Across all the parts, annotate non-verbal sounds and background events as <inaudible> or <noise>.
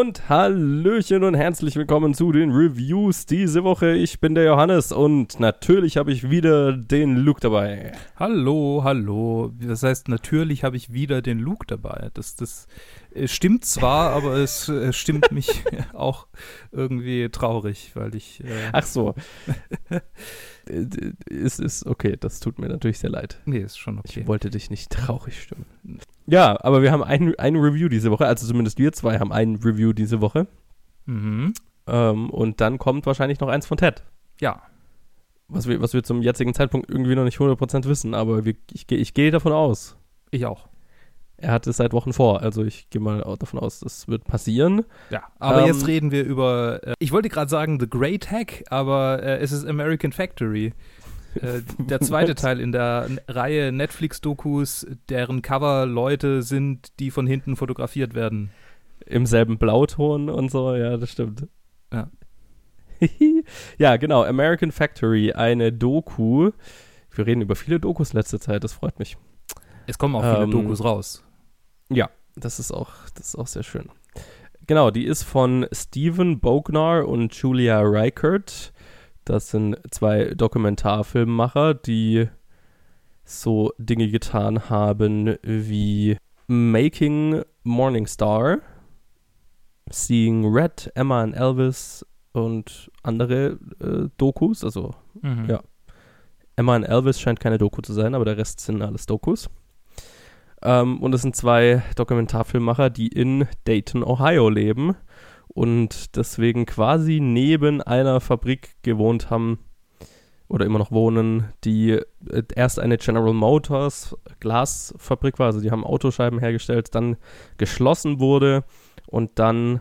Und Hallöchen und herzlich willkommen zu den Reviews diese Woche. Ich bin der Johannes und natürlich habe ich wieder den Luke dabei. Hallo, hallo. Das heißt, natürlich habe ich wieder den Luke dabei. Das, das äh, stimmt zwar, <laughs> aber es äh, stimmt mich <laughs> auch irgendwie traurig, weil ich. Äh Ach so. <laughs> es ist okay, das tut mir natürlich sehr leid. Nee, ist schon okay. Ich wollte dich nicht traurig stimmen. Ja, aber wir haben ein, ein Review diese Woche, also zumindest wir zwei haben ein Review diese Woche. Mhm. Ähm, und dann kommt wahrscheinlich noch eins von Ted. Ja. Was wir, was wir zum jetzigen Zeitpunkt irgendwie noch nicht 100% wissen, aber wir, ich, ich gehe davon aus. Ich auch. Er hat es seit Wochen vor, also ich gehe mal davon aus, das wird passieren. Ja, aber ähm, jetzt reden wir über, äh, ich wollte gerade sagen The Great Hack, aber äh, es ist American Factory. Äh, der <laughs> zweite Teil in der Reihe Netflix-Dokus, deren Cover Leute sind, die von hinten fotografiert werden. Im selben Blauton und so, ja, das stimmt. Ja. <laughs> ja, genau. American Factory, eine Doku. Wir reden über viele Dokus letzte Zeit, das freut mich. Es kommen auch viele ähm, Dokus raus. Ja, das ist auch, das ist auch sehr schön. Genau, die ist von Steven Bognar und Julia Reichert. Das sind zwei Dokumentarfilmmacher, die so Dinge getan haben wie Making Morningstar, Seeing Red, Emma and Elvis und andere äh, Dokus. Also, mhm. ja. Emma und Elvis scheint keine Doku zu sein, aber der Rest sind alles Dokus. Ähm, und es sind zwei Dokumentarfilmmacher, die in Dayton, Ohio leben und deswegen quasi neben einer Fabrik gewohnt haben oder immer noch wohnen, die äh, erst eine General Motors Glasfabrik war, also die haben Autoscheiben hergestellt, dann geschlossen wurde und dann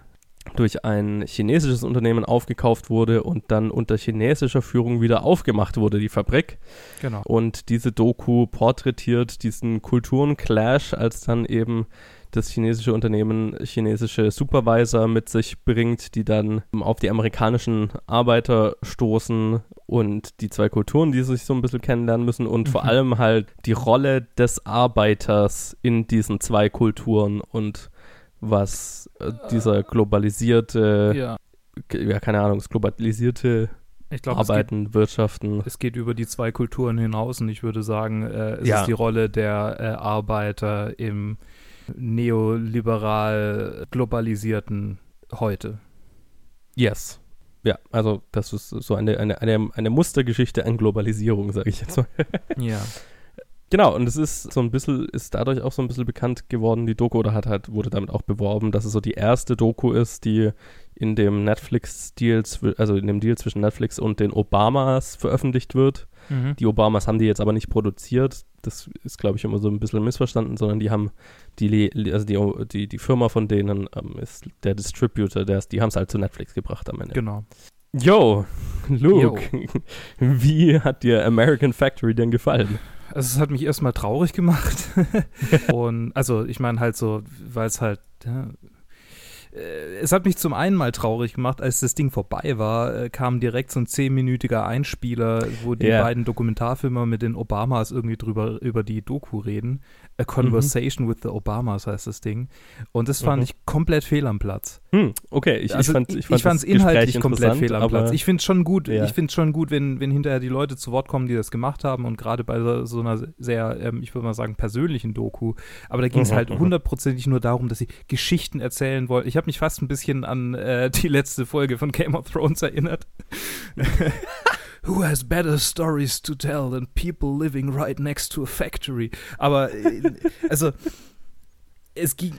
durch ein chinesisches Unternehmen aufgekauft wurde und dann unter chinesischer Führung wieder aufgemacht wurde, die Fabrik. Genau. Und diese Doku porträtiert diesen Kulturenclash, als dann eben das chinesische Unternehmen chinesische Supervisor mit sich bringt, die dann auf die amerikanischen Arbeiter stoßen und die zwei Kulturen, die sich so ein bisschen kennenlernen müssen und mhm. vor allem halt die Rolle des Arbeiters in diesen zwei Kulturen und was äh, dieser globalisierte, ja. ja, keine Ahnung, das globalisierte glaub, Arbeiten, geht, Wirtschaften. Es geht über die zwei Kulturen hinaus und ich würde sagen, äh, es ja. ist die Rolle der äh, Arbeiter im neoliberal globalisierten heute. Yes. Ja, also das ist so eine, eine, eine, eine Mustergeschichte an Globalisierung, sage ich jetzt mal. ja. <laughs> Genau, und es ist so ein bisschen, ist dadurch auch so ein bisschen bekannt geworden, die Doku, oder hat halt, wurde damit auch beworben, dass es so die erste Doku ist, die in dem Netflix-Deal, also in dem Deal zwischen Netflix und den Obamas veröffentlicht wird. Mhm. Die Obamas haben die jetzt aber nicht produziert. Das ist, glaube ich, immer so ein bisschen missverstanden, sondern die haben die, also die, die, die Firma von denen ähm, ist der Distributor, der ist, die haben es halt zu Netflix gebracht am Ende. Genau. Yo, Luke, Yo. <laughs> wie hat dir American Factory denn gefallen? Also es hat mich erstmal traurig gemacht. <laughs> und also ich meine halt so, weil es halt, ja, es hat mich zum einen mal traurig gemacht, als das Ding vorbei war, äh, kam direkt so ein zehnminütiger Einspieler, wo die yeah. beiden Dokumentarfilmer mit den Obamas irgendwie drüber über die Doku reden. A Conversation mhm. with the Obamas heißt das Ding. Und das fand mhm. ich komplett fehl am Platz. Hm, okay, ich, also, ich fand es inhaltlich komplett fehl am Platz. Ich finde es schon gut, ja. ich finde schon gut, wenn, wenn hinterher die Leute zu Wort kommen, die das gemacht haben und gerade bei so, so, einer sehr, ähm, ich würde mal sagen, persönlichen Doku. Aber da ging es mhm, halt mhm. hundertprozentig nur darum, dass sie Geschichten erzählen wollten. Ich habe mich fast ein bisschen an äh, die letzte Folge von Game of Thrones erinnert. <laughs> who has better stories to tell than people living right next to a factory. Aber äh, <laughs> also es ging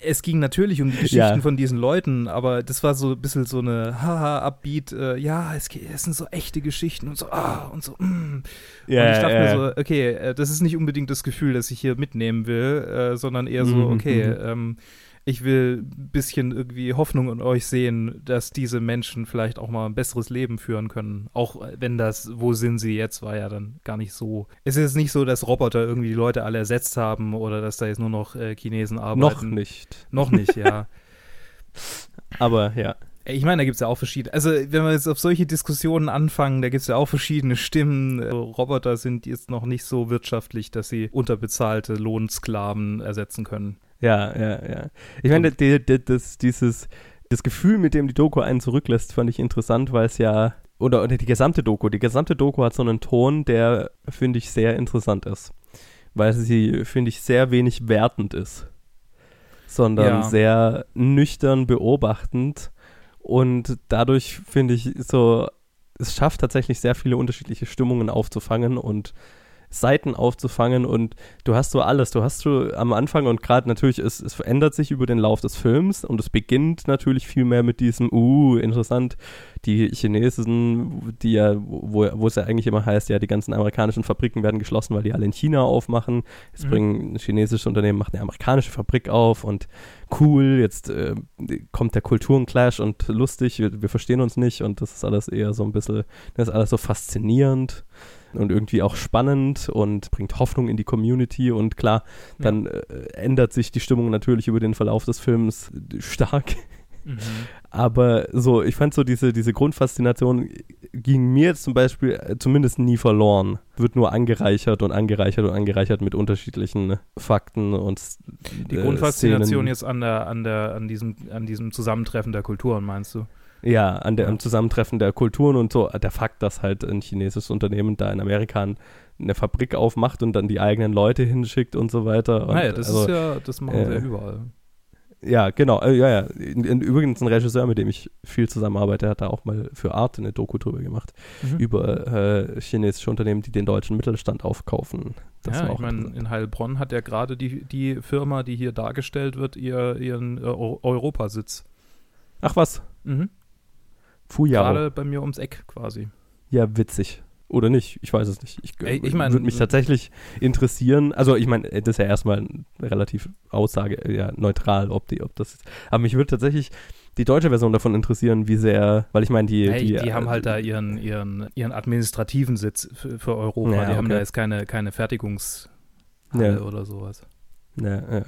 es ging natürlich um die Geschichten ja. von diesen Leuten, aber das war so ein bisschen so eine haha Upbeat, äh, ja, es, es, sind so echte Geschichten und so ah und so. Mm. Ja, und ich dachte ja. mir so, okay, äh, das ist nicht unbedingt das Gefühl, das ich hier mitnehmen will, äh, sondern eher so, mhm, okay, mhm. ähm, ich will ein bisschen irgendwie Hoffnung in euch sehen, dass diese Menschen vielleicht auch mal ein besseres Leben führen können. Auch wenn das, wo sind sie jetzt, war ja dann gar nicht so. Es ist jetzt nicht so, dass Roboter irgendwie die Leute alle ersetzt haben oder dass da jetzt nur noch äh, Chinesen arbeiten. Noch nicht. Noch nicht, ja. <laughs> Aber ja. Ich meine, da gibt es ja auch verschiedene. Also, wenn wir jetzt auf solche Diskussionen anfangen, da gibt es ja auch verschiedene Stimmen. Also, Roboter sind jetzt noch nicht so wirtschaftlich, dass sie unterbezahlte Lohnsklaven ersetzen können. Ja, ja, ja. Ich meine, die, die, das, dieses, das Gefühl, mit dem die Doku einen zurücklässt, fand ich interessant, weil es ja, oder, oder die gesamte Doku, die gesamte Doku hat so einen Ton, der, finde ich, sehr interessant ist. Weil sie, finde ich, sehr wenig wertend ist. Sondern ja. sehr nüchtern beobachtend. Und dadurch, finde ich, so, es schafft tatsächlich sehr viele unterschiedliche Stimmungen aufzufangen und Seiten aufzufangen und du hast so alles. Du hast so am Anfang und gerade natürlich, es, es verändert sich über den Lauf des Films und es beginnt natürlich viel mehr mit diesem, uh, interessant, die Chinesen, die ja, wo, wo es ja eigentlich immer heißt, ja, die ganzen amerikanischen Fabriken werden geschlossen, weil die alle in China aufmachen. Jetzt mhm. bringen ein chinesisches Unternehmen, macht eine amerikanische Fabrik auf und cool, jetzt äh, kommt der Kulturenclash und lustig, wir, wir verstehen uns nicht und das ist alles eher so ein bisschen, das ist alles so faszinierend und irgendwie auch spannend und bringt Hoffnung in die Community und klar, dann äh, ändert sich die Stimmung natürlich über den Verlauf des Films stark. Mhm. Aber so, ich fand so diese, diese Grundfaszination ging mir jetzt zum Beispiel äh, zumindest nie verloren. Wird nur angereichert und angereichert und angereichert mit unterschiedlichen Fakten und Die äh, Grundfaszination Szenen. jetzt an der, an der, an diesem, an diesem Zusammentreffen der Kulturen, meinst du? Ja, an der, am Zusammentreffen der Kulturen und so. Der Fakt, dass halt ein chinesisches Unternehmen da in Amerika eine Fabrik aufmacht und dann die eigenen Leute hinschickt und so weiter. naja, das also, ist ja, das machen äh, sie ja überall. Ja, genau. Äh, ja, ja. In, in, übrigens ein Regisseur, mit dem ich viel zusammenarbeite, hat da auch mal für Art eine Doku drüber gemacht. Mhm. Über äh, chinesische Unternehmen, die den deutschen Mittelstand aufkaufen. Das ja, ich meine, in Heilbronn hat ja gerade die, die Firma, die hier dargestellt wird, ihr, ihren äh, Europasitz. Ach was. Mhm. Fujaro. Gerade bei mir ums Eck quasi. Ja, witzig. Oder nicht, ich weiß es nicht. Ich, Ey, ich mein, würde mich tatsächlich interessieren. Also, ich meine, das ist ja erstmal relativ Aussage, ja, neutral, ob, die, ob das ist. Aber mich würde tatsächlich die deutsche Version davon interessieren, wie sehr, weil ich meine, die, hey, die. Die, haben äh, halt da ihren, ihren, ihren administrativen Sitz für, für Europa. Ja, die okay. haben da jetzt keine, keine Fertigungshalle ja. oder sowas. Ja, ja.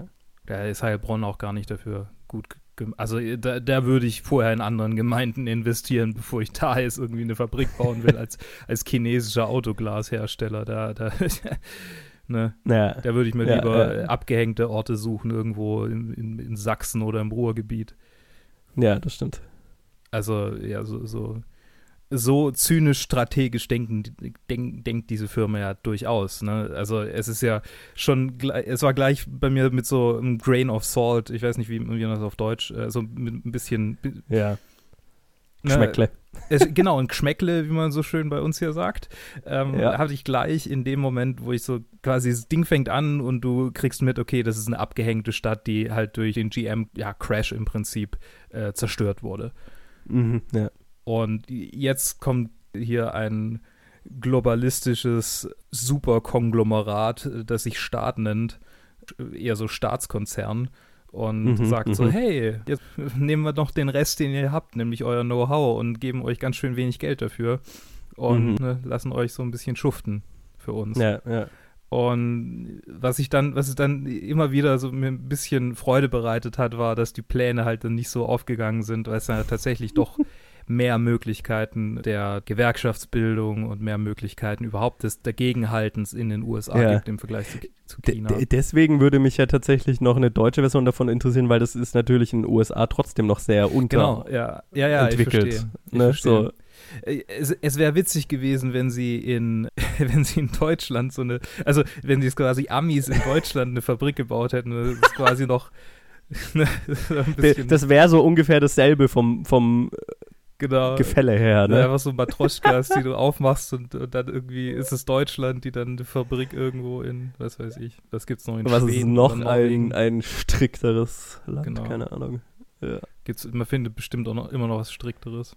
Da ist Heilbronn auch gar nicht dafür gut also äh, da, da, würde ich vorher in anderen Gemeinden investieren, <laughs> bevor ich da jetzt irgendwie eine Fabrik bauen will als, <laughs> als chinesischer Autoglashersteller. Da, da, <laughs> ne? Ja. da würde ich mir ja, lieber ja. abgehängte Orte suchen, irgendwo in, in, in, Sachsen oder im Ruhrgebiet. Ja, das stimmt. Also, ja, so, so so zynisch strategisch denken, denk, denkt diese Firma ja durchaus. Ne? Also es ist ja schon, es war gleich bei mir mit so einem Grain of Salt, ich weiß nicht, wie, wie man das auf Deutsch, äh, so mit ein bisschen. Ja. Ne, Geschmäckle. Es, genau, ein Geschmäckle, wie man so schön bei uns hier sagt, ähm, ja. hatte ich gleich in dem Moment, wo ich so quasi das Ding fängt an und du kriegst mit, okay, das ist eine abgehängte Stadt, die halt durch den GM, ja, Crash im Prinzip äh, zerstört wurde. Mhm, ja. Und jetzt kommt hier ein globalistisches Superkonglomerat, das sich Staat nennt, eher so Staatskonzern und mhm, sagt so, mhm. hey, jetzt nehmen wir noch den Rest, den ihr habt, nämlich euer Know-how und geben euch ganz schön wenig Geld dafür und mhm. ne, lassen euch so ein bisschen schuften für uns. Ja, ja. Und was ich dann, was es dann immer wieder so mir ein bisschen Freude bereitet hat, war, dass die Pläne halt dann nicht so aufgegangen sind, weil es dann tatsächlich doch mehr Möglichkeiten der Gewerkschaftsbildung und mehr Möglichkeiten überhaupt des Dagegenhaltens in den USA ja. gibt im Vergleich zu, zu China. D deswegen würde mich ja tatsächlich noch eine deutsche Version davon interessieren, weil das ist natürlich in den USA trotzdem noch sehr unter genau, ja. Ja, ja, entwickelt. Ich verstehe. Ich ne? so. Äh, es, es wäre witzig gewesen, wenn sie in, <laughs> wenn sie in Deutschland so eine, also wenn sie es quasi Amis in Deutschland eine Fabrik gebaut hätten, das ist quasi noch <laughs> ne, das wäre so ungefähr dasselbe vom, vom genau. Gefälle her. Ne? Ja, einfach so Matroschkas, die du aufmachst und, und, dann irgendwie ist es Deutschland, die dann die Fabrik irgendwo in, was weiß ich, was gibt's noch in Was Schweden ist noch ein, ein strikteres Land? Genau. Keine Ahnung. Ja. Gibt's, man findet bestimmt auch noch, immer noch was strikteres.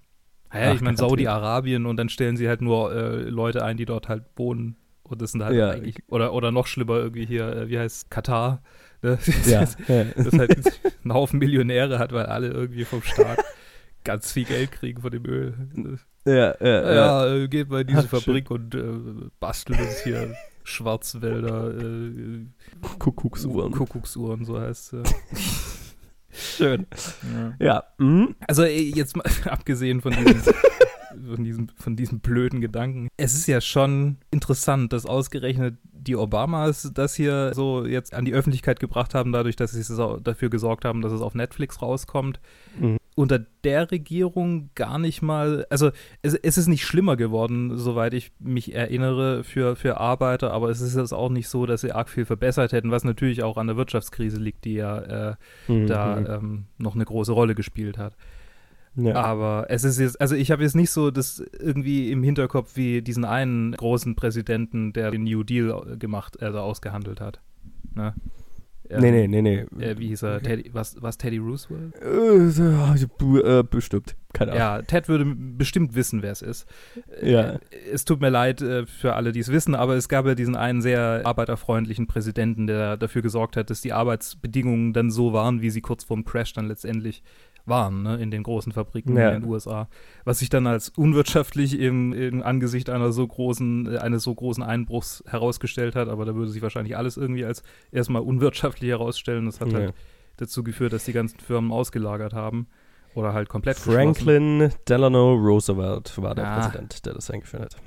Naja, Ach, ich meine Saudi-Arabien und dann stellen sie halt nur äh, Leute ein, die dort halt wohnen. Und das sind halt ja. eigentlich, oder, oder noch schlimmer irgendwie hier, äh, wie heißt Katar? Ne? Ja. <laughs> das, das halt ein Haufen Millionäre hat, weil alle irgendwie vom Staat ganz viel Geld kriegen von dem Öl. Ja, ja, ja. ja äh, geht mal in diese Ach, Fabrik schön. und äh, bastelt uns hier <laughs> Schwarzwälder äh, Kuckucksuhren. Kuckucksuhren, so heißt es. <laughs> Schön. Ja. ja. Mhm. Also jetzt mal <laughs> abgesehen von diesem, von, diesem, von diesem blöden Gedanken. Es ist ja schon interessant, dass ausgerechnet die Obamas das hier so jetzt an die Öffentlichkeit gebracht haben, dadurch, dass sie dafür gesorgt haben, dass es auf Netflix rauskommt. Mhm. Unter der Regierung gar nicht mal, also es, es, ist nicht schlimmer geworden, soweit ich mich erinnere, für, für Arbeiter, aber es ist jetzt auch nicht so, dass sie arg viel verbessert hätten, was natürlich auch an der Wirtschaftskrise liegt, die ja äh, mhm. da mhm. ähm, noch eine große Rolle gespielt hat. Ja. Aber es ist jetzt, also ich habe jetzt nicht so das irgendwie im Hinterkopf wie diesen einen großen Präsidenten, der den New Deal gemacht, also ausgehandelt hat. Ne? Ähm, nee, nee, nee, nee. Äh, wie hieß er? Teddy, was, was Teddy Roosevelt? Äh, äh, bestimmt. Keine Ahnung. Ja, Ted würde bestimmt wissen, wer es ist. Ja. Äh, es tut mir leid für alle, die es wissen, aber es gab ja diesen einen sehr arbeiterfreundlichen Präsidenten, der dafür gesorgt hat, dass die Arbeitsbedingungen dann so waren, wie sie kurz vorm Crash dann letztendlich waren, ne, in den großen Fabriken ja. in den USA. Was sich dann als unwirtschaftlich im, im Angesicht einer so großen, eines so großen Einbruchs herausgestellt hat, aber da würde sich wahrscheinlich alles irgendwie als erstmal unwirtschaftlich herausstellen. Das hat ja. halt dazu geführt, dass die ganzen Firmen ausgelagert haben. Oder halt komplett Franklin Delano Roosevelt war der ah. Präsident, der das eingeführt hat.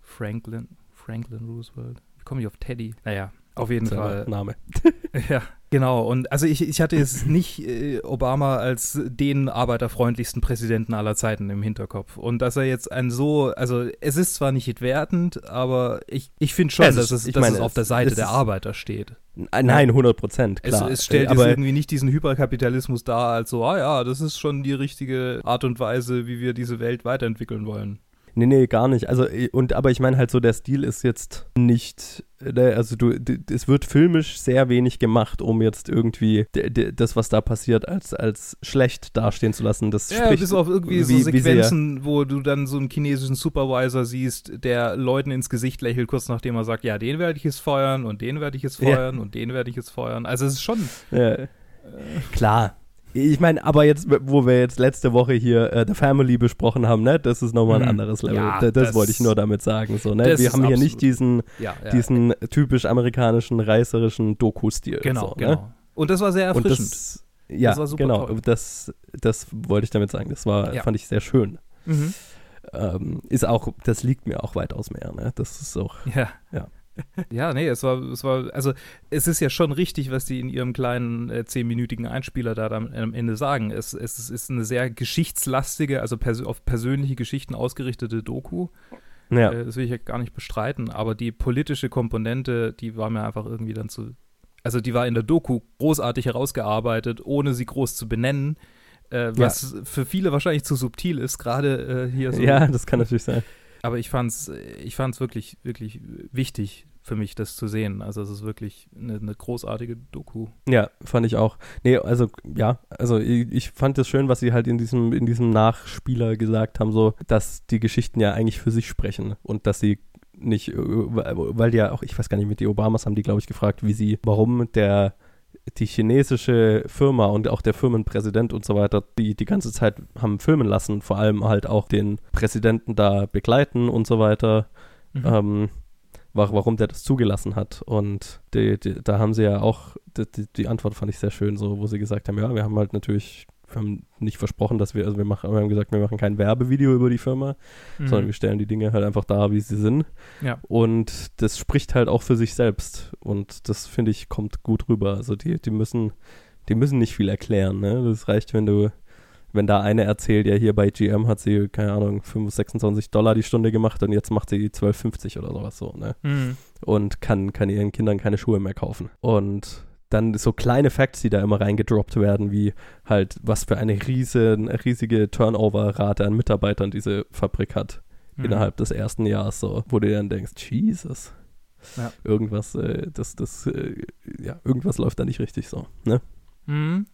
Franklin, Franklin Roosevelt. Wie komme ich auf Teddy? Naja, auf jeden Fall. Name. <laughs> ja, genau. Und also ich, ich hatte jetzt nicht äh, Obama als den arbeiterfreundlichsten Präsidenten aller Zeiten im Hinterkopf. Und dass er jetzt ein so, also es ist zwar nicht entwertend, aber ich, ich finde schon, es dass, es, dass meine, es auf der Seite der Arbeiter steht. Nein, 100 Prozent, klar. Es, es stellt aber irgendwie nicht diesen Hyperkapitalismus dar, als so, ah ja, das ist schon die richtige Art und Weise, wie wir diese Welt weiterentwickeln wollen. Nee, nee, gar nicht. Also, und aber ich meine halt so, der Stil ist jetzt nicht, ne, also du, es wird filmisch sehr wenig gemacht, um jetzt irgendwie das, was da passiert, als, als schlecht dastehen zu lassen. Das ja, spricht, bis auf irgendwie so Sequenzen, wo du dann so einen chinesischen Supervisor siehst, der Leuten ins Gesicht lächelt, kurz nachdem er sagt, ja, den werde ich jetzt feuern und den werde ich jetzt feuern ja. und den werde ich jetzt feuern. Also es ist schon. Ja. Äh, Klar, ich meine, aber jetzt, wo wir jetzt letzte Woche hier äh, The Family besprochen haben, ne, das ist nochmal ein mhm. anderes Level. Ja, das, das, wollte ich nur damit sagen. So, ne? Wir haben hier nicht diesen, ja, ja. diesen typisch amerikanischen, reißerischen Doku-Stil. Genau, so, genau. Ne? Und das war sehr erfrischend. Das, ja, das genau. Das, das wollte ich damit sagen. Das war, fand ich sehr schön. Mhm. Ähm, ist auch, das liegt mir auch weitaus mehr. Ne? Das ist auch, ja. ja ja, nee, es war, es war, also es ist ja schon richtig, was die in ihrem kleinen äh, zehnminütigen Einspieler da am, am Ende sagen. Es, es, ist eine sehr geschichtslastige, also pers auf persönliche Geschichten ausgerichtete Doku. Ja. Äh, das will ich ja gar nicht bestreiten, aber die politische Komponente, die war mir einfach irgendwie dann zu, also die war in der Doku großartig herausgearbeitet, ohne sie groß zu benennen. Äh, was ja. für viele wahrscheinlich zu subtil ist, gerade äh, hier so. Ja, das kann natürlich sein aber ich fand es ich fand's wirklich, wirklich wichtig für mich, das zu sehen. Also es ist wirklich eine, eine, großartige Doku. Ja, fand ich auch. Nee, also ja, also ich, ich fand es schön, was sie halt in diesem, in diesem Nachspieler gesagt haben, so, dass die Geschichten ja eigentlich für sich sprechen und dass sie nicht, äh, weil ja auch, ich weiß gar nicht, mit die Obamas haben die, glaube ich, gefragt, wie sie, warum der die chinesische Firma und auch der Firmenpräsident und so weiter, die die ganze Zeit haben filmen lassen, vor allem halt auch den Präsidenten da begleiten und so weiter, mhm. ähm, warum der das zugelassen hat. Und die, die, da haben sie ja auch, die, die, Antwort fand ich sehr schön, so, wo sie gesagt haben, ja, wir haben halt natürlich wir haben nicht versprochen, dass wir, also wir machen, wir haben gesagt, wir machen kein Werbevideo über die Firma, mhm. sondern wir stellen die Dinge halt einfach da, wie sie sind. Ja. Und das spricht halt auch für sich selbst. Und das finde ich, kommt gut rüber. Also die, die müssen, die müssen nicht viel erklären, ne? Das reicht, wenn du, wenn da eine erzählt, ja, hier bei GM hat sie, keine Ahnung, 5, 26 Dollar die Stunde gemacht und jetzt macht sie 12,50 oder sowas so, ne? Mhm. Und kann, kann ihren Kindern keine Schuhe mehr kaufen. Und dann so kleine Facts, die da immer reingedroppt werden, wie halt, was für eine riesen, riesige Turnover-Rate an Mitarbeitern diese Fabrik hat mhm. innerhalb des ersten Jahres, so, wo du dann denkst, Jesus. Ja. Irgendwas, äh, das, das, äh, ja, irgendwas läuft da nicht richtig so, ne? Mhm.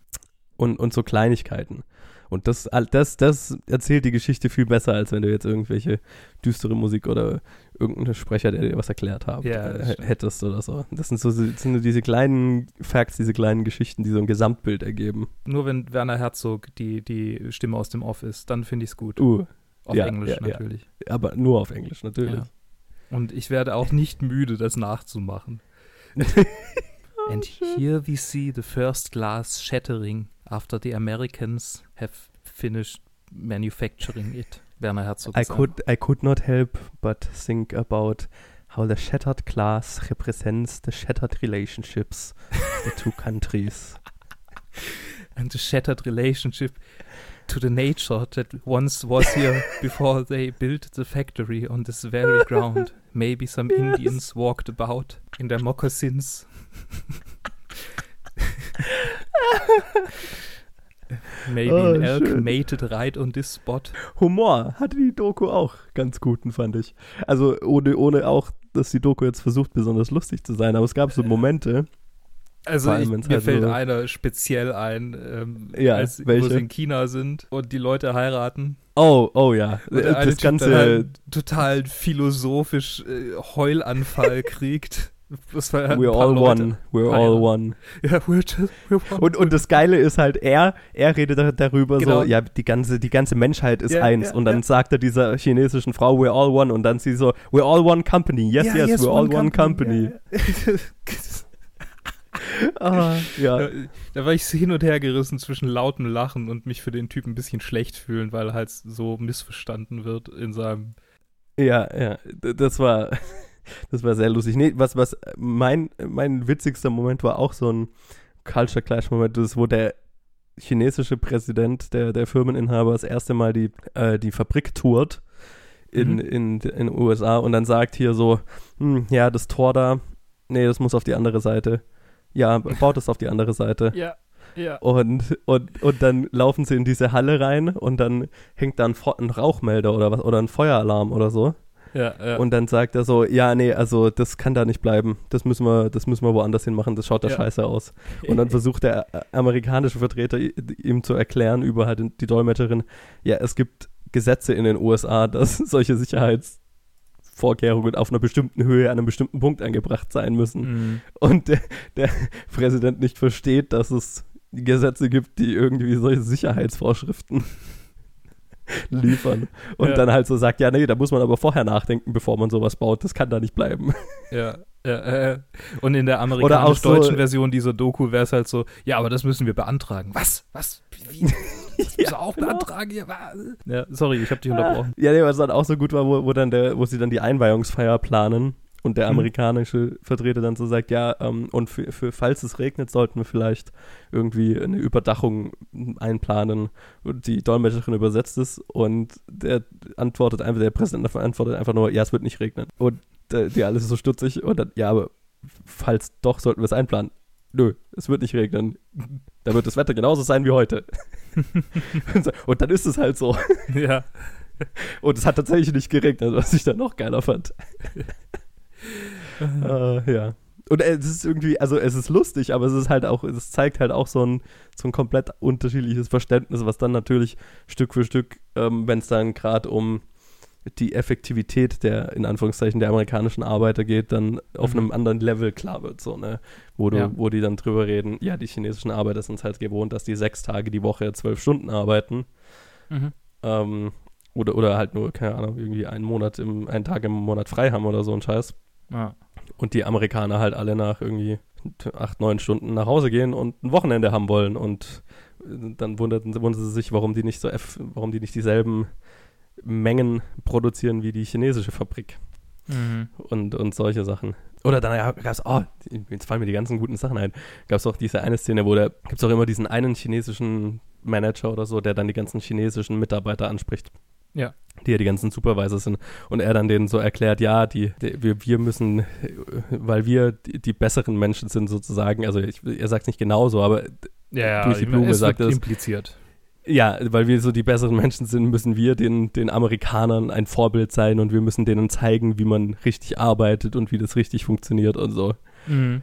Und, und so Kleinigkeiten. Und das, das, das erzählt die Geschichte viel besser, als wenn du jetzt irgendwelche düstere Musik oder irgendeinen Sprecher, der dir was erklärt hat, ja, äh, hättest oder so. Das sind so das sind diese kleinen Facts, diese kleinen Geschichten, die so ein Gesamtbild ergeben. Nur wenn Werner Herzog die, die Stimme aus dem Off ist, dann finde ich es gut. Uh, auf ja, Englisch ja, natürlich. Aber nur auf Englisch natürlich. Und ich werde auch nicht müde, das nachzumachen. <laughs> And here we see the first glass shattering after the Americans have finished manufacturing it. Werner Herzog. I could, I could not help but think about how the shattered class represents the shattered relationships of the two <laughs> countries. And the shattered relationship to the nature that once was here <laughs> before they built the factory on this very ground. Maybe some <laughs> yes. Indians walked about in their moccasins. Maybe oh, an elk schön. mated right on this spot. Humor hatte die Doku auch ganz guten, fand ich. Also ohne, ohne auch, dass die Doku jetzt versucht, besonders lustig zu sein, aber es gab so Momente. Also ich, mir halt fällt so einer speziell ein, ähm, ja, als, welche? wo sie in China sind und die Leute heiraten. Oh, oh ja. das ganze halt total philosophisch äh, Heulanfall <laughs> kriegt. We're all Leute. one. We're ah, all one. <laughs> Ja, we're just, we're one. Und, und das Geile ist halt, er, er redet darüber genau. so, ja, die ganze, die ganze Menschheit ist yeah, eins. Yeah, und dann yeah. sagt er dieser chinesischen Frau, we're all one. Und dann sie so, we're all one company. Yes, yes, yes, we're all one company. company. ah, ja. Da, da, war ich hin und her gerissen zwischen lautem Lachen und mich für den Typen ein bisschen schlecht fühlen, weil er halt so missverstanden wird in seinem. Ja, ja, das war. Das war sehr lustig. Nee, was, was mein, mein witzigster Moment war auch so ein Culture Clash Moment, das, wo der chinesische Präsident, der, der Firmeninhaber, das erste Mal die, äh, die Fabrik tourt in, mhm. in, in den USA und dann sagt hier so, hm, ja, das Tor da, nee, das muss auf die andere Seite. Ja, baut es auf die andere Seite. Ja. Ja. Und, und, und dann laufen sie in diese Halle rein und dann hängt da ein, ein Rauchmelder oder was oder ein Feueralarm oder so. Ja, ja. Und dann sagt er so, ja, nee, also das kann da nicht bleiben. Das müssen wir, das müssen wir woanders hin machen, das schaut da ja. scheiße aus. Und dann <laughs> versucht der amerikanische Vertreter ihm zu erklären über halt die Dolmetscherin, ja, es gibt Gesetze in den USA, dass <laughs> solche Sicherheitsvorkehrungen auf einer bestimmten Höhe an einem bestimmten Punkt angebracht sein müssen. Mhm. Und der, der Präsident nicht versteht, dass es Gesetze gibt, die irgendwie solche Sicherheitsvorschriften <laughs> liefern. Und ja. dann halt so sagt, ja, nee, da muss man aber vorher nachdenken, bevor man sowas baut. Das kann da nicht bleiben. <laughs> Ja. Ja, äh, und in der amerikanisch-deutschen so, Version dieser Doku wäre es halt so, ja, aber das müssen wir beantragen. Was? Was? Wie? Das <laughs> ja, auch genau. beantragen hier? Ja, sorry, ich habe dich unterbrochen. Ja, nee, was dann auch so gut war, wo, wo, dann der, wo sie dann die Einweihungsfeier planen und der mhm. amerikanische Vertreter dann so sagt, ja, ähm, und für, für, falls es regnet, sollten wir vielleicht irgendwie eine Überdachung einplanen. Und die Dolmetscherin übersetzt es und der antwortet einfach, der Präsident antwortet einfach nur, ja, es wird nicht regnen. Und äh, die alles so stutzig und dann, ja, aber falls doch, sollten wir es einplanen. Nö, es wird nicht regnen. Da wird das Wetter genauso sein wie heute. <laughs> und dann ist es halt so. Ja. Und es hat tatsächlich nicht geregnet, was ich dann noch geiler fand <laughs> <laughs> äh, ja. Und es ist irgendwie, also es ist lustig, aber es ist halt auch, es zeigt halt auch so ein, so ein komplett unterschiedliches Verständnis, was dann natürlich Stück für Stück, ähm, wenn es dann gerade um die Effektivität der, in Anführungszeichen, der amerikanischen Arbeiter geht, dann auf mhm. einem anderen Level klar wird, so, ne? Wo du, ja. wo die dann drüber reden, ja, die chinesischen Arbeiter sind es halt gewohnt, dass die sechs Tage die Woche zwölf Stunden arbeiten. Mhm. Ähm, oder, oder halt nur, keine Ahnung, irgendwie einen Monat im, einen Tag im Monat frei haben oder so ein Scheiß. Ja. Und die Amerikaner halt alle nach irgendwie acht, neun Stunden nach Hause gehen und ein Wochenende haben wollen. Und äh, dann wunderten, wundern sie sich, warum die nicht so warum die nicht dieselben Mengen produzieren wie die chinesische Fabrik. Mhm. Und, und solche Sachen. Oder dann ja, gab es, oh, jetzt fallen mir die ganzen guten Sachen ein. Gab es auch diese eine Szene, wo da gibt es auch immer diesen einen chinesischen Manager oder so, der dann die ganzen chinesischen Mitarbeiter anspricht. Ja. Die ja die ganzen Supervisor sind. Und er dann denen so erklärt, ja, die, die wir, wir müssen, weil wir die, die, besseren Menschen sind sozusagen, also ich, er sagt es nicht genauso, aber ja, durch die Blume sagt er impliziert. Ja, weil wir so die besseren Menschen sind, müssen wir den, den Amerikanern ein Vorbild sein und wir müssen denen zeigen, wie man richtig arbeitet und wie das richtig funktioniert und so. Mhm.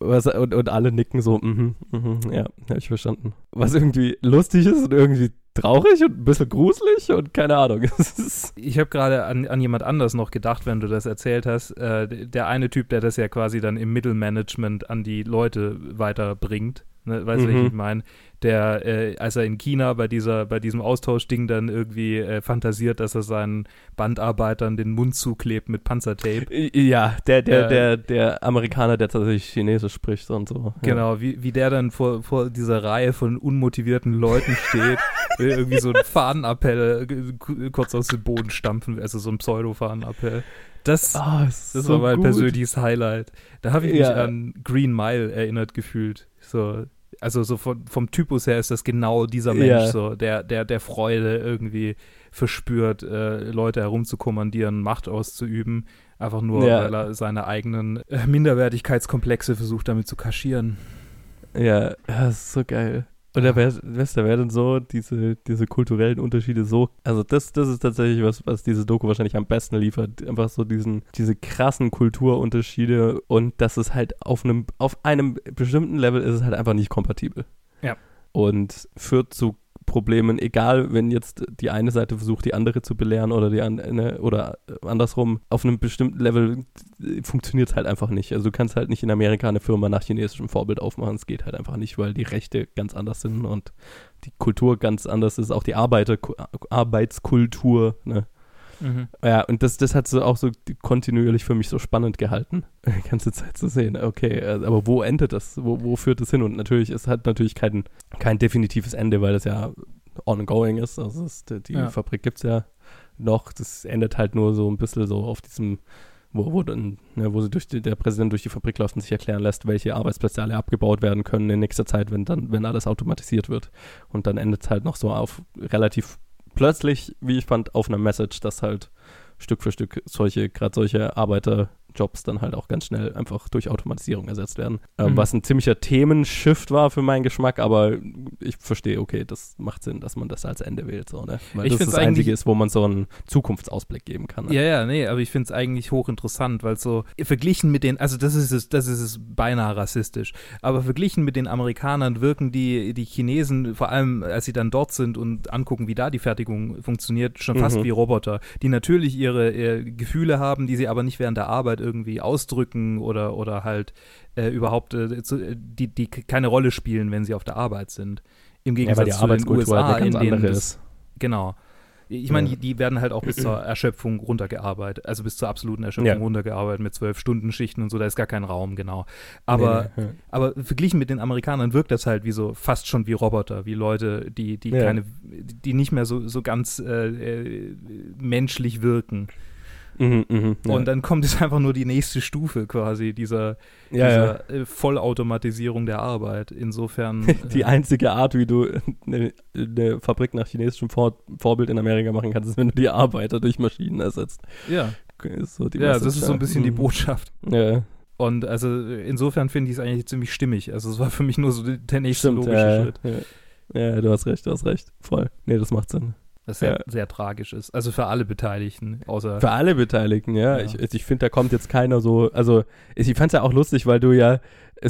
Was, und, und alle nicken so, mhm, mhm, ja, habe ich verstanden. Was irgendwie lustig ist und irgendwie traurig und ein bisschen gruselig und keine Ahnung. <laughs> ich habe gerade an, an jemand anders noch gedacht, wenn du das erzählt hast. Äh, der eine Typ, der das ja quasi dann im Mittelmanagement an die Leute weiterbringt. Ne, weißt du, mhm. was ich meine? Der, äh, als er in China bei dieser, bei diesem Austauschding dann irgendwie äh, fantasiert, dass er seinen Bandarbeitern den Mund zuklebt mit Panzertape. Ja, der, der, äh, der, der Amerikaner, der tatsächlich Chinesisch spricht und so. Genau, wie, wie der dann vor, vor dieser Reihe von unmotivierten Leuten steht, <laughs> irgendwie so einen Fahnenappell äh, kurz aus dem Boden stampfen, also so ein Pseudo-Fahnenappell. Das, oh, das so war mein gut. persönliches Highlight. Da habe ich ja. mich an Green Mile erinnert gefühlt. So, also so von, vom Typus her ist das genau dieser Mensch, ja. so, der, der, der Freude irgendwie verspürt, äh, Leute herumzukommandieren, Macht auszuüben, einfach nur, ja. weil er seine eigenen äh, Minderwertigkeitskomplexe versucht damit zu kaschieren. Ja, das ist so geil. Und da wäre da wär dann so diese, diese kulturellen Unterschiede so, also das, das ist tatsächlich was, was diese Doku wahrscheinlich am besten liefert. Einfach so diesen, diese krassen Kulturunterschiede und das ist halt auf einem, auf einem bestimmten Level ist es halt einfach nicht kompatibel. Ja. Und führt zu Problemen, egal wenn jetzt die eine Seite versucht, die andere zu belehren oder die eine oder andersrum, auf einem bestimmten Level funktioniert es halt einfach nicht. Also du kannst halt nicht in Amerika eine Firma nach chinesischem Vorbild aufmachen. Es geht halt einfach nicht, weil die Rechte ganz anders sind und die Kultur ganz anders ist, auch die Arbeiter, Arbeitskultur, ne? Mhm. Ja, und das, das hat so auch so kontinuierlich für mich so spannend gehalten, <laughs> die ganze Zeit zu sehen, okay, äh, aber wo endet das? Wo, wo führt das hin? Und natürlich, es hat natürlich kein, kein definitives Ende, weil das ja ongoing ist. Also ist, die ja. Fabrik gibt es ja noch. Das endet halt nur so ein bisschen so auf diesem wo, wo dann, ne, wo sie durch die, der Präsident durch die Fabrik läuft und sich erklären lässt, welche Arbeitsplätze alle abgebaut werden können in nächster Zeit, wenn dann, wenn alles automatisiert wird. Und dann endet es halt noch so auf relativ plötzlich, wie ich fand, auf einer Message, dass halt Stück für Stück solche, gerade solche Arbeiter Jobs dann halt auch ganz schnell einfach durch Automatisierung ersetzt werden. Ähm, mhm. Was ein ziemlicher Themenshift war für meinen Geschmack, aber ich verstehe, okay, das macht Sinn, dass man das als Ende wählt, so, ne? Weil ich das das Einzige ist, wo man so einen Zukunftsausblick geben kann. Ne? Ja, ja, nee, aber ich finde es eigentlich hochinteressant, weil so verglichen mit den, also das ist es, das ist es beinahe rassistisch, aber verglichen mit den Amerikanern wirken die, die Chinesen, vor allem als sie dann dort sind und angucken, wie da die Fertigung funktioniert, schon fast mhm. wie Roboter, die natürlich ihre, ihre Gefühle haben, die sie aber nicht während der Arbeit irgendwie ausdrücken oder, oder halt äh, überhaupt äh, zu, die, die keine Rolle spielen, wenn sie auf der Arbeit sind. Im Gegensatz ja, zu den USA, in denen das, genau. Ich meine, ja. die, die, werden halt auch bis zur <clears throat> Erschöpfung runtergearbeitet, also bis zur absoluten Erschöpfung ja. runtergearbeitet mit zwölf Stunden Schichten und so, da ist gar kein Raum, genau. Aber, nee, nee, ja. aber verglichen mit den Amerikanern wirkt das halt wie so fast schon wie Roboter, wie Leute, die, die keine, die nicht mehr so, so ganz äh, äh, menschlich wirken. Mhm, mh, ja. Und dann kommt es einfach nur die nächste Stufe quasi dieser, ja, dieser ja. Äh, Vollautomatisierung der Arbeit. Insofern. <laughs> die äh, einzige Art, wie du eine, eine Fabrik nach chinesischem Vor Vorbild in Amerika machen kannst, ist, wenn du die Arbeiter durch Maschinen ersetzt. Ja. So ja, das ist so ein bisschen die mhm. Botschaft. Ja. Und also insofern finde ich es eigentlich ziemlich stimmig. Also es war für mich nur so der nächste Stimmt, logische Schritt. Ja, du hast recht, du hast recht. Voll. Nee, das macht Sinn. Was sehr, ja. sehr tragisch ist. Also für alle Beteiligten, außer. Für alle Beteiligten, ja. ja. Ich, ich finde, da kommt jetzt keiner so. Also, ich, fand es ja auch lustig, weil du ja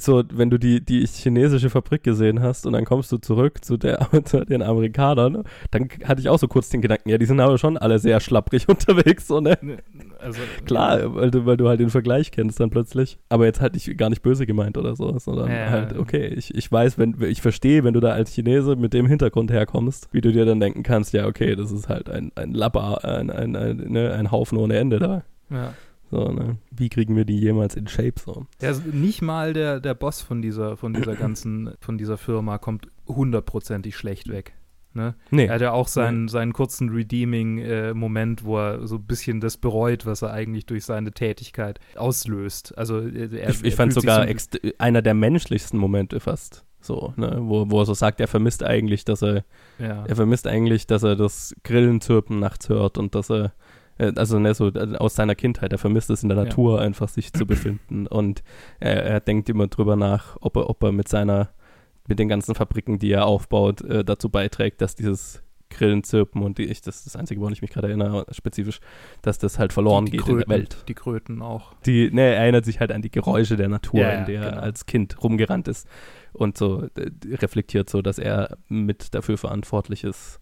so, wenn du die, die chinesische Fabrik gesehen hast und dann kommst du zurück zu, der, <laughs> zu den Amerikanern, dann hatte ich auch so kurz den Gedanken, ja, die sind aber schon alle sehr schlapprig <laughs> unterwegs, so, ne? Also, Klar, weil du, weil du halt den Vergleich kennst dann plötzlich. Aber jetzt halt nicht, gar nicht böse gemeint oder so, sondern ja. halt, okay, ich, ich weiß, wenn, ich verstehe, wenn du da als Chinese mit dem Hintergrund herkommst, wie du dir dann denken kannst, ja, okay, das ist halt ein, ein Lapper, ein, ein, ein, ne, ein Haufen ohne Ende da. Ja. So, ne? Wie kriegen wir die jemals in Shape so? Ja, also nicht mal der, der Boss von dieser, von dieser ganzen, von dieser Firma kommt hundertprozentig schlecht weg. Ne? Nee. Er hat ja auch seinen, nee. seinen kurzen Redeeming-Moment, äh, wo er so ein bisschen das bereut, was er eigentlich durch seine Tätigkeit auslöst. Also äh, er, ich, ich fand sogar so einer der menschlichsten Momente fast. So, ne? wo, wo er so sagt, er vermisst eigentlich, dass er, ja. er vermisst eigentlich, dass er das Grillenzirpen nachts hört und dass er also ne, so äh, aus seiner Kindheit, er vermisst es in der Natur ja. einfach sich zu befinden <laughs> und er, er, denkt immer drüber nach, ob er, ob er mit seiner, mit den ganzen Fabriken, die er aufbaut, äh, dazu beiträgt, dass dieses Grillen, Zirpen und die, ich, das ist das Einzige, woran ich mich gerade erinnere, spezifisch, dass das halt verloren die, die geht Kröten, in der Welt. Die Kröten auch. Die, ne, er erinnert sich halt an die Geräusche der Natur, ja, in der genau. er als Kind rumgerannt ist und so äh, reflektiert so, dass er mit dafür verantwortlich ist,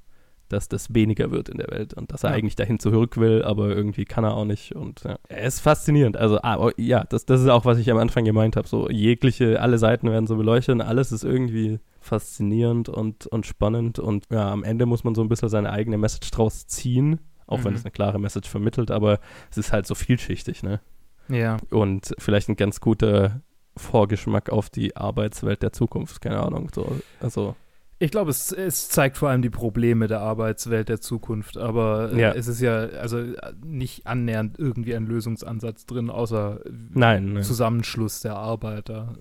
dass das weniger wird in der Welt und dass er ja. eigentlich dahin zurück will, aber irgendwie kann er auch nicht. Und ja. er ist faszinierend. Also, ah, oh, ja, das, das ist auch, was ich am Anfang gemeint habe. So jegliche, alle Seiten werden so beleuchtet und alles ist irgendwie faszinierend und, und spannend. Und ja, am Ende muss man so ein bisschen seine eigene Message draus ziehen, auch mhm. wenn es eine klare Message vermittelt, aber es ist halt so vielschichtig, ne? Ja. Und vielleicht ein ganz guter Vorgeschmack auf die Arbeitswelt der Zukunft, keine Ahnung. So, also ich glaube, es, es, zeigt vor allem die Probleme der Arbeitswelt der Zukunft, aber äh, ja. es ist ja also nicht annähernd irgendwie ein Lösungsansatz drin, außer nein, nein. Zusammenschluss der Arbeiter.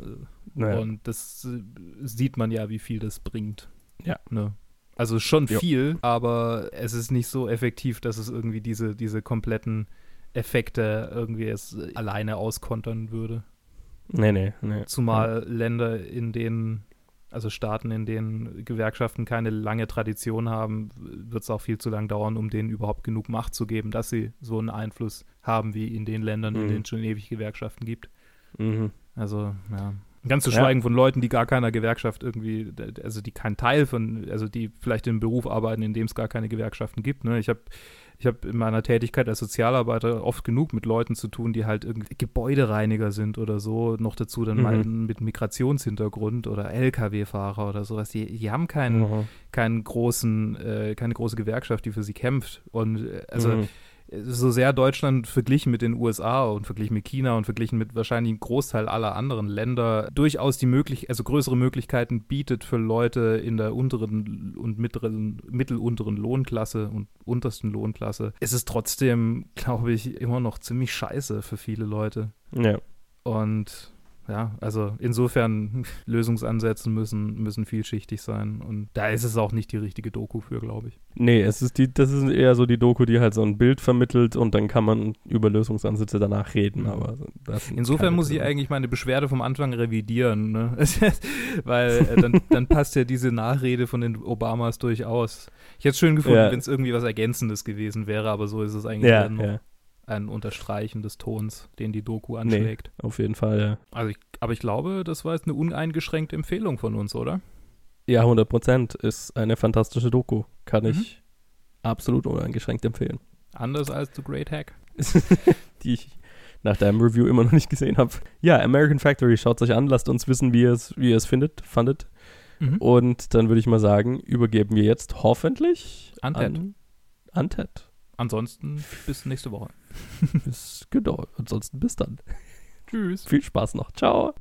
Naja. Und das äh, sieht man ja, wie viel das bringt. Ja. Ne? Also schon jo. viel, aber es ist nicht so effektiv, dass es irgendwie diese, diese kompletten Effekte irgendwie es alleine auskontern würde. Nee, nee, nee. Zumal. Länder, in denen also Staaten, in denen Gewerkschaften keine lange Tradition haben, wird es auch viel zu lang dauern, um denen überhaupt genug Macht zu geben, dass sie so einen Einfluss haben wie in den Ländern, mhm. in denen es schon ewig Gewerkschaften gibt. Mhm. Also, ja. Ganz zu schweigen ja. von Leuten, die gar keiner Gewerkschaft irgendwie, also die kein Teil von, also die vielleicht im Beruf arbeiten, in dem es gar keine Gewerkschaften gibt. Ne? Ich habe ich habe in meiner Tätigkeit als Sozialarbeiter oft genug mit Leuten zu tun, die halt irgendwie Gebäudereiniger sind oder so, noch dazu dann mhm. mal mit Migrationshintergrund oder LKW-Fahrer oder sowas. Die, die haben keinen, mhm. keinen großen, äh, keine große Gewerkschaft, die für sie kämpft. Und äh, also mhm so sehr Deutschland verglichen mit den USA und verglichen mit China und verglichen mit wahrscheinlich einem Großteil aller anderen Länder durchaus die möglich also größere Möglichkeiten bietet für Leute in der unteren und mittleren, mittelunteren Lohnklasse und untersten Lohnklasse, ist es trotzdem, glaube ich, immer noch ziemlich scheiße für viele Leute. Ja. Und ja, also insofern <laughs> Lösungsansätze müssen, müssen vielschichtig sein. Und da ist es auch nicht die richtige Doku für, glaube ich. Nee, es ist die, das ist eher so die Doku, die halt so ein Bild vermittelt und dann kann man über Lösungsansätze danach reden. Aber insofern muss ich eigentlich meine Beschwerde vom Anfang revidieren, ne? <laughs> Weil äh, dann, dann passt ja diese Nachrede von den Obamas durchaus. Ich hätte es schön gefunden, ja. wenn es irgendwie was Ergänzendes gewesen wäre, aber so ist es eigentlich ja, ja ein Unterstreichen des Tons, den die Doku anschlägt. Nee, auf jeden Fall, ja. Also ich, aber ich glaube, das war jetzt eine uneingeschränkte Empfehlung von uns, oder? Ja, 100 Prozent. Ist eine fantastische Doku. Kann mhm. ich absolut uneingeschränkt empfehlen. Anders als The Great Hack. <laughs> die ich nach deinem Review immer noch nicht gesehen habe. Ja, American Factory, schaut es euch an, lasst uns wissen, wie ihr es, wie ihr es findet, fandet. Mhm. Und dann würde ich mal sagen, übergeben wir jetzt hoffentlich Unted. an Unted. Ansonsten bis nächste Woche. <laughs> bis, genau. Ansonsten bis dann. Tschüss. Viel Spaß noch. Ciao.